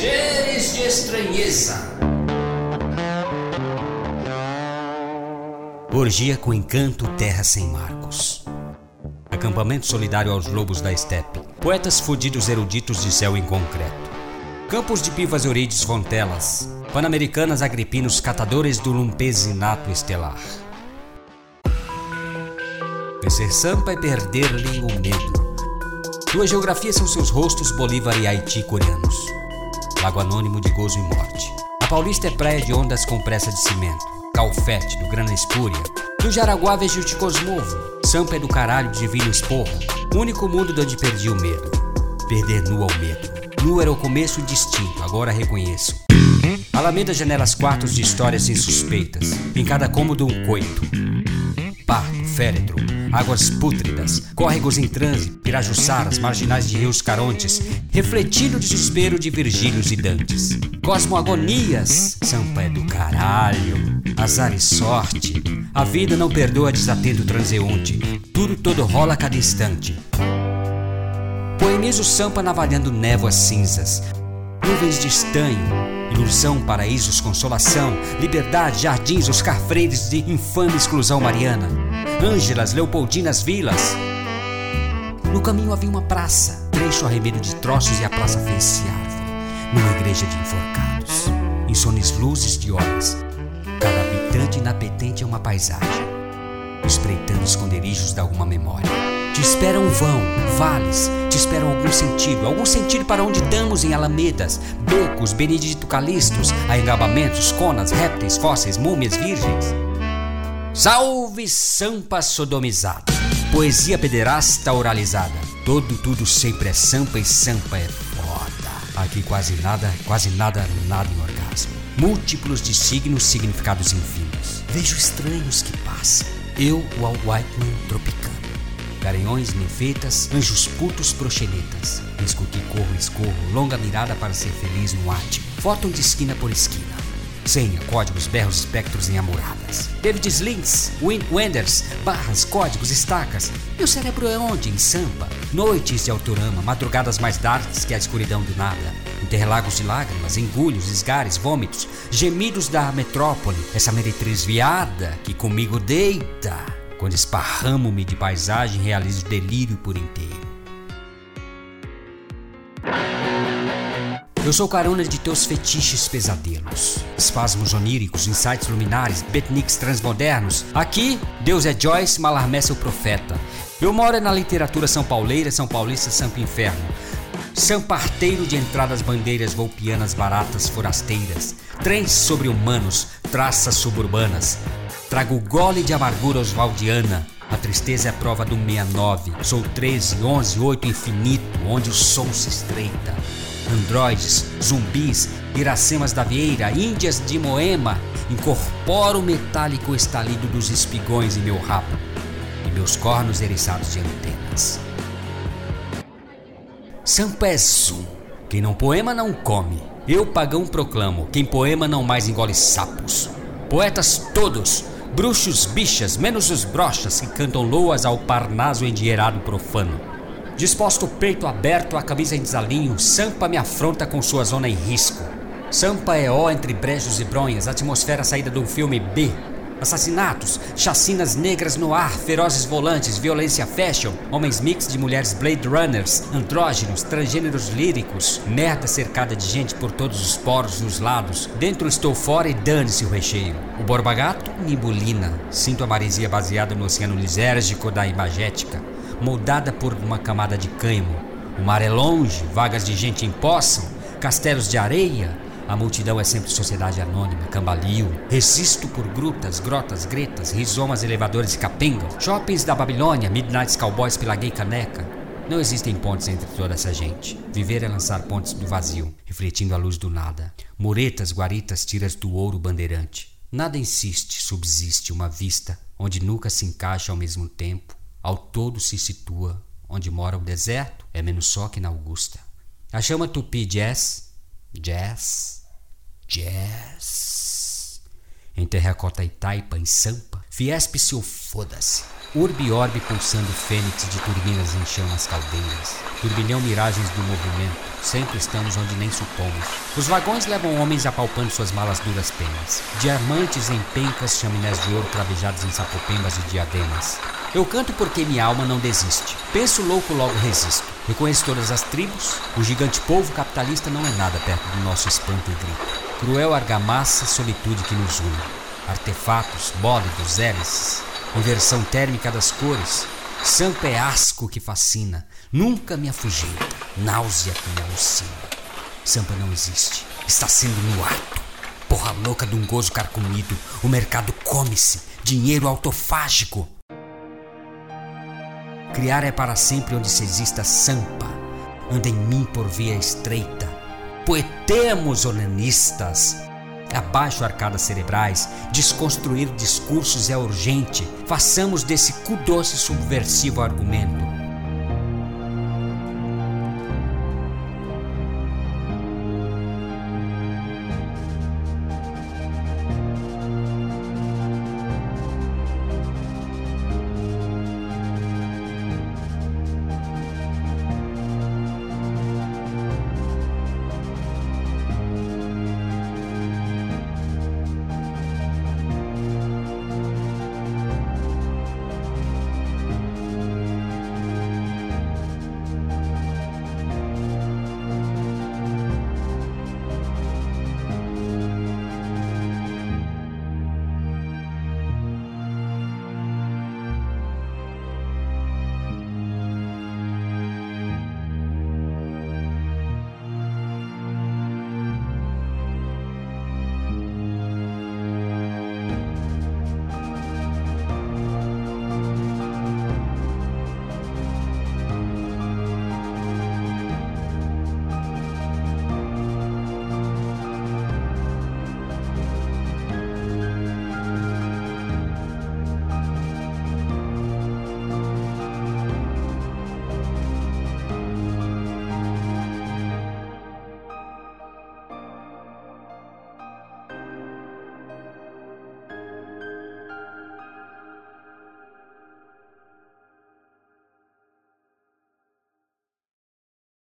Seres de estranheza. Orgia com encanto, terra sem marcos. Acampamento solidário aos lobos da estepe. Poetas fudidos eruditos de céu em concreto. Campos de pivas eurides fontelas. Pan-americanas agripinos catadores do lumpesinato estelar. Vencer Sampa é perder-lhe o medo. Sua geografia são seus rostos Bolívar e Haiti coreanos. Lago anônimo de gozo e morte. A Paulista é praia de ondas com pressa de cimento. Calfete, do Grana Espúria. Do Jaraguá vejo te Cosmovo. Sampa é do caralho, divino esporro. Único mundo de onde perdi o medo. Perder nu ao medo. Nu era o começo distinto, agora reconheço. Alameda janelas quartos de histórias insuspeitas. Em cada cômodo um coito. Parto, féretro, águas pútridas, córregos em transe, pirajuçaras, marginais de rios carontes, refletindo o desespero de Virgílios e Dantes. Cosmoagonias, Sampa é do caralho, azar e sorte. A vida não perdoa desatento transeunte, tudo todo rola a cada instante. Poemizo Sampa navalhando névoas cinzas, nuvens de estanho, Ilusão, paraísos, consolação, liberdade, jardins, Oscar Freires de infame exclusão mariana, Ângelas, Leopoldinas, vilas. No caminho havia uma praça, trecho arremedo de troços e a praça fez-se árvore, numa igreja de enforcados, insones luzes de horas, cada habitante inapetente é uma paisagem, espreitando esconderijos de alguma memória. Te esperam vão, vales, te esperam algum sentido, algum sentido para onde damos em alamedas, becos, benedito calistos, aengabamentos, conas, répteis, fósseis, múmias virgens. Salve Sampa sodomizada, poesia pederasta oralizada, todo tudo sempre é sampa e sampa é foda. Aqui quase nada, quase nada, nada em orgasmo. Múltiplos de signos, significados infinos. Vejo estranhos que passam. Eu, o Al Whiteman, tropicano garanhões, ninfetas, anjos putos, proxenetas. Escuti corro, escorro, longa mirada para ser feliz no átimo. Fóton de esquina por esquina. Senha, códigos, berros, espectros em amoradas. David Slings, Wenders, barras, códigos, estacas. Meu cérebro é onde? Em Sampa. Noites de autorama, madrugadas mais darks que a escuridão do nada. Interlagos de lágrimas, engulhos, esgares, vômitos, gemidos da metrópole. Essa meretriz viada que comigo deita. Quando esparramo-me de paisagem, realizo delírio por inteiro. Eu sou carona de teus fetiches pesadelos, espasmos oníricos, insights luminares, beatniks transmodernos. Aqui, Deus é Joyce, Malarmé seu profeta. Eu moro na literatura são pauleira, são paulista, sampo inferno. São parteiro de entradas bandeiras volpianas baratas forasteiras, trens sobre humanos, traças suburbanas, Trago gole de amargura oswaldiana. A tristeza é a prova do 69. Sou 13, 11, 8 infinito, onde o som se estreita. Androides, zumbis, iracemas da vieira, índias de Moema. Incorporo o metálico estalido dos espigões em meu rabo e meus cornos eriçados de antenas. Sampezum. Quem não poema não come. Eu, pagão, proclamo: quem poema não mais engole sapos. Poetas todos, bruxos bichas, menos os brochas que cantam loas ao parnaso endinheirado profano. Disposto o peito aberto, a camisa em desalinho, Sampa me afronta com sua zona em risco. Sampa é ó entre brejos e bronhas, atmosfera saída de um filme B, Assassinatos, chacinas negras no ar, ferozes volantes, violência fashion, homens mix de mulheres Blade Runners, andrógenos, transgêneros líricos, merda cercada de gente por todos os poros nos lados. Dentro estou fora e dane-se o recheio. O borbagato me embulina. Sinto a maresia baseada no oceano lisérgico da imagética, moldada por uma camada de cânhamo. O mar é longe, vagas de gente empossam, castelos de areia, a multidão é sempre sociedade anônima, cambalio. Resisto por grutas, grotas, gretas, rizomas, elevadores e capengas. Shoppings da Babilônia, midnights cowboys pela gay caneca. Não existem pontes entre toda essa gente. Viver é lançar pontes do vazio, refletindo a luz do nada. Muretas, guaritas, tiras do ouro bandeirante. Nada insiste, subsiste uma vista onde nunca se encaixa ao mesmo tempo. Ao todo se situa. Onde mora o deserto é menos só que na Augusta. A chama tupi jazz, jazz, Jazz. Em terracota e taipa, em sampa, fiespe se ou foda-se. Urbi orbe pulsando fênix de turbinas em chamas caldeiras. Turbilhão miragens do movimento. Sempre estamos onde nem supomos. Os vagões levam homens apalpando suas malas duras penas. Diamantes em pencas, chaminés de ouro cravejados em sapopembas e diademas. Eu canto porque minha alma não desiste. Penso louco, logo resisto. Reconheço todas as tribos. O gigante povo capitalista não é nada perto do nosso espanto e grito. Cruel argamassa, solitude que nos une. Artefatos, bólidos, hélices. Inversão térmica das cores. Sampa é asco que fascina. Nunca me afugenta. Náusea que me alucina. Sampa não existe. Está sendo no ato. Porra louca de um gozo carcomido. O mercado come-se. Dinheiro autofágico. Criar é para sempre onde se exista sampa. Anda em mim por via estreita. Poetemos olenistas. Abaixo arcadas cerebrais, desconstruir discursos é urgente. Façamos desse cu doce subversivo argumento